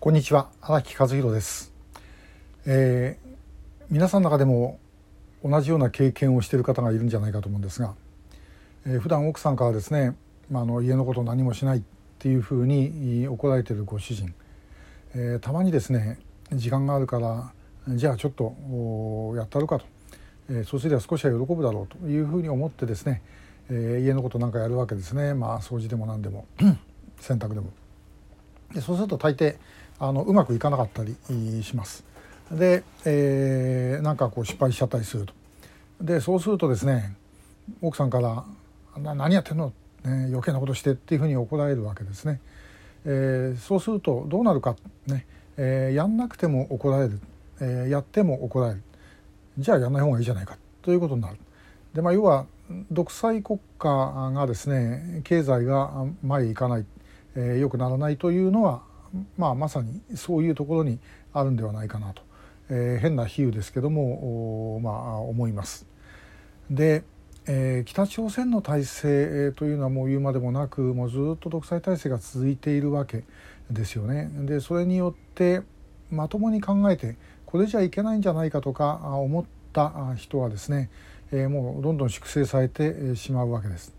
こんにちは荒木和弘です、えー、皆さんの中でも同じような経験をしている方がいるんじゃないかと思うんですが、えー、普段奥さんからですね、まあ、の家のこと何もしないっていうふうに怒られてるご主人、えー、たまにですね時間があるからじゃあちょっとやったるかと、え、そうすれば少しは喜ぶだろうというふうに思ってですね、え、家のことなんかやるわけですねまあ掃除でも何でも洗濯でも。でそうすると大抵あのうまくいかなかったりします。で、えー、なんかこう失敗しちゃったりすると。でそうするとですね奥さんから「何やってんの?」ね、余計なことしてっていうふうに怒られるわけですね。えー、そうするとどうなるか、ねえー、やんなくても怒られる、えー、やっても怒られるじゃあやんない方がいいじゃないかということになる。でまあ、要は独裁国家がですね経済が前へ行かないえー、良くならないというのは、まあ、まさにそういうところにあるんではないかなと、えー、変な比喩ですけども、まあ、思います。で、えー、北朝鮮の体制というのはもう言うまでもなくもうずっと独裁体制が続いているわけですよね。でそれによってまともに考えてこれじゃいけないんじゃないかとか思った人はですね、えー、もうどんどん粛清されてしまうわけです。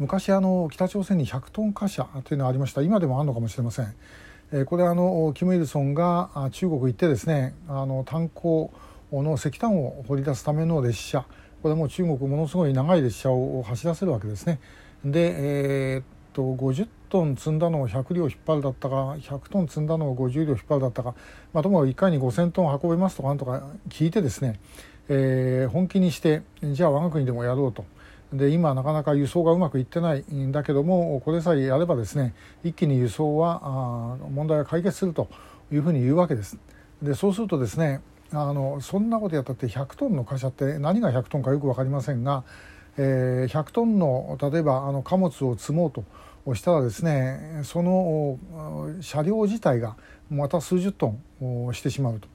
昔あの北朝鮮に100トン貨車というのがありました今でもあるのかもしれません。えこれあのキム・イルソンが中国行ってですねあの炭鉱の石炭を掘り出すための列車これも中国ものすごい長い列車を走らせるわけですね。で、えー、っと50トン積んだのを100両引っ張るだったか100トン積んだのを50両引っ張るだったか、まあ、ともかく1回に5000トン運べますとかなんとか聞いてですね、えー、本気にしてじゃあ我が国でもやろうと。で今なかなか輸送がうまくいってないんだけどもこれさえやればですね一気に輸送はあ問題は解決するというふうに言うわけです。でそうするとですねあのそんなことやったって100トンの貨車って何が100トンかよく分かりませんが、えー、100トンの例えばあの貨物を積もうとしたらですねその車両自体がまた数十トンしてしまうと。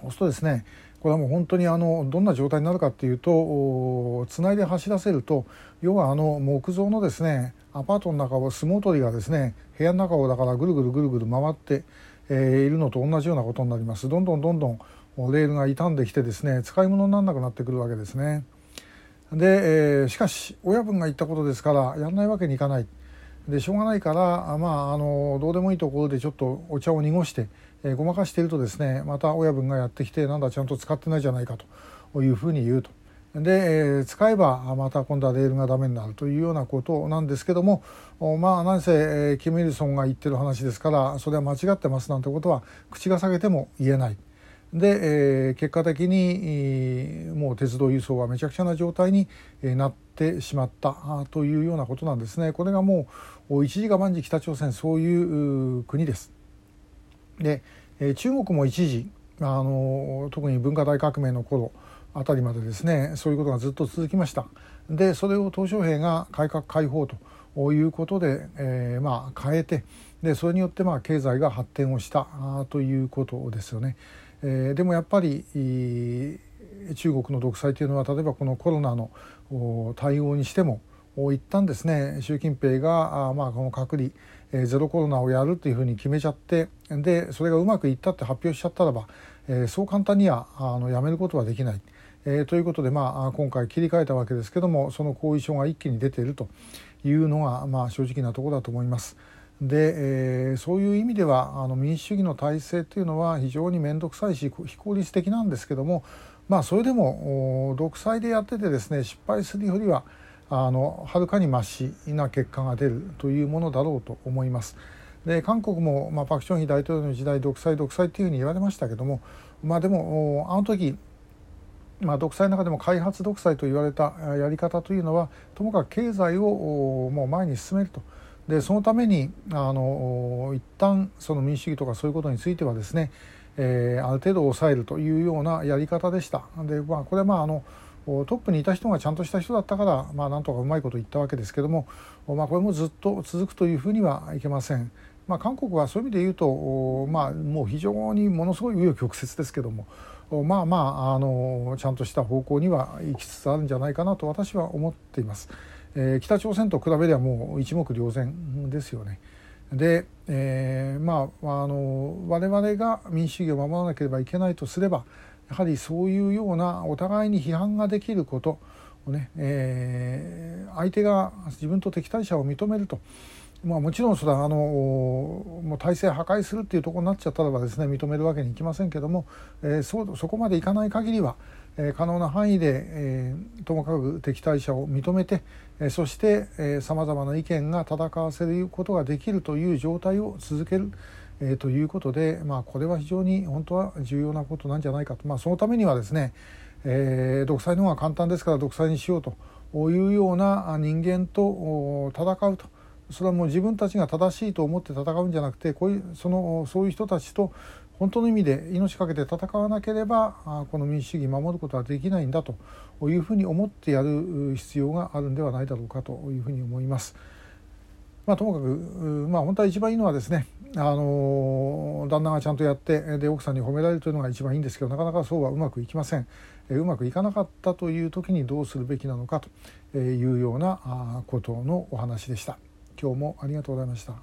そうするとですねこれはもう本当にあのどんな状態になるかっていうとつないで走らせると要はあの木造のですねアパートの中を相撲取りがですね部屋の中をだからぐるぐるぐるぐる回って、え、いるのと同じようなことになります。どんどんどんどんレールが傷んできてですね使い物にならなくなってくるわけですね。で、えー、しかし親分が言ったことですからやんないわけにいかない。でしょうがないからまああのどうでもいいところでちょっとお茶を濁してえー、ごまかしているとですねまた親分がやってきてなんだちゃんと使ってないじゃないかというふうに言うと。で、えー、使えばまた今度はレールがダメになるというようなことなんですけどもまあ何せ、えー、キム・イルソンが言ってる話ですからそれは間違ってますなんてことは口が裂けても言えない。で、えー、結果的にもう鉄道輸送はめちゃくちゃな状態になってしまったというようなことなんですね。これがもう一時が万事北朝鮮そういう国です。で、中国も一時あの特に文化大革命の頃あたりまでですねそういうことがずっと続きましたでそれを鄧小平が改革開放ということで、えー、まあ変えてでそれによってまあ経済が発展をしたということですよね。えー、でもやっぱり中国の独裁というのは例えばこのコロナの対応にしても一旦ですね習近平があまあこの隔離ゼロコロナをやるというふうに決めちゃってでそれがうまくいったって発表しちゃったらば、えー、そう簡単にはあのやめることはできない。えー、ということで、まあ、今回切り替えたわけですけどもその後遺症が一気に出ているというのが、まあ、正直なところだと思います。で、えー、そういう意味ではあの民主主義の体制というのは非常に面倒くさいし非効率的なんですけどもまあそれでも独裁でやっててですね失敗するよりはあのはるかにましな結果が出るというものだろうと思います。で韓国も、まあ、パク・チョンヒ大統領の時代独裁独裁っていうふうに言われましたけどもまあでもあの時、まあ、独裁の中でも開発独裁と言われたやり方というのはともかく経済をもう前に進めると。でそのためにあの一旦その民主主義とかそういうことについてはですね、えー、ある程度抑えるというようなやり方でした。でまあ、これはまああのトップにいた人がちゃんとした人だったから、まあ、なんとかうまいこと言ったわけですけども、まあ、これもずっと続くというふうにはいけません。まあ、韓国はそういう意味で言うと、まあ、もう非常にものすごい紆余曲折ですけどもまあまああのちゃんとした方向には行きつつあるんじゃないかなと私は思っています。えー、北朝鮮と比べればもう一目瞭然ですよね。で、えー、まああの我々が民主主義を守らなければいけないとすればやはりそういうようなお互いに批判ができることをね、えー、相手が自分と敵対者を認めると。まあ、もちろんそれはあのもう体制破壊するっていうところになっちゃったらばですね認めるわけにいきませんけども、えー、そそこまでいかない限りは、えー、可能な範囲で、えー、ともかく敵対者を認めて、えー、そしてさまざまな意見が戦わせることができるという状態を続ける。えー、ということで、まあ、これは非常に本当は重要なことなんじゃないかと、まあ、そのためにはですね、えー、独裁の方が簡単ですから独裁にしようというような人間と戦うとそれはもう自分たちが正しいと思って戦うんじゃなくてこういうそのそういう人たちと本当の意味で命かけて戦わなければこの民主主義守ることはできないんだというふうに思ってやる必要があるんではないだろうかというふうに思います。まあ、ともかく、まあ、本当は一番いいのはですねあの旦那がちゃんとやってで奥さんに褒められるというのが一番いいんですけどなかなかそうはうまくいきません。うまくいかなかったという時にどうするべきなのかというようなことのお話でした。今日もありがとうございました。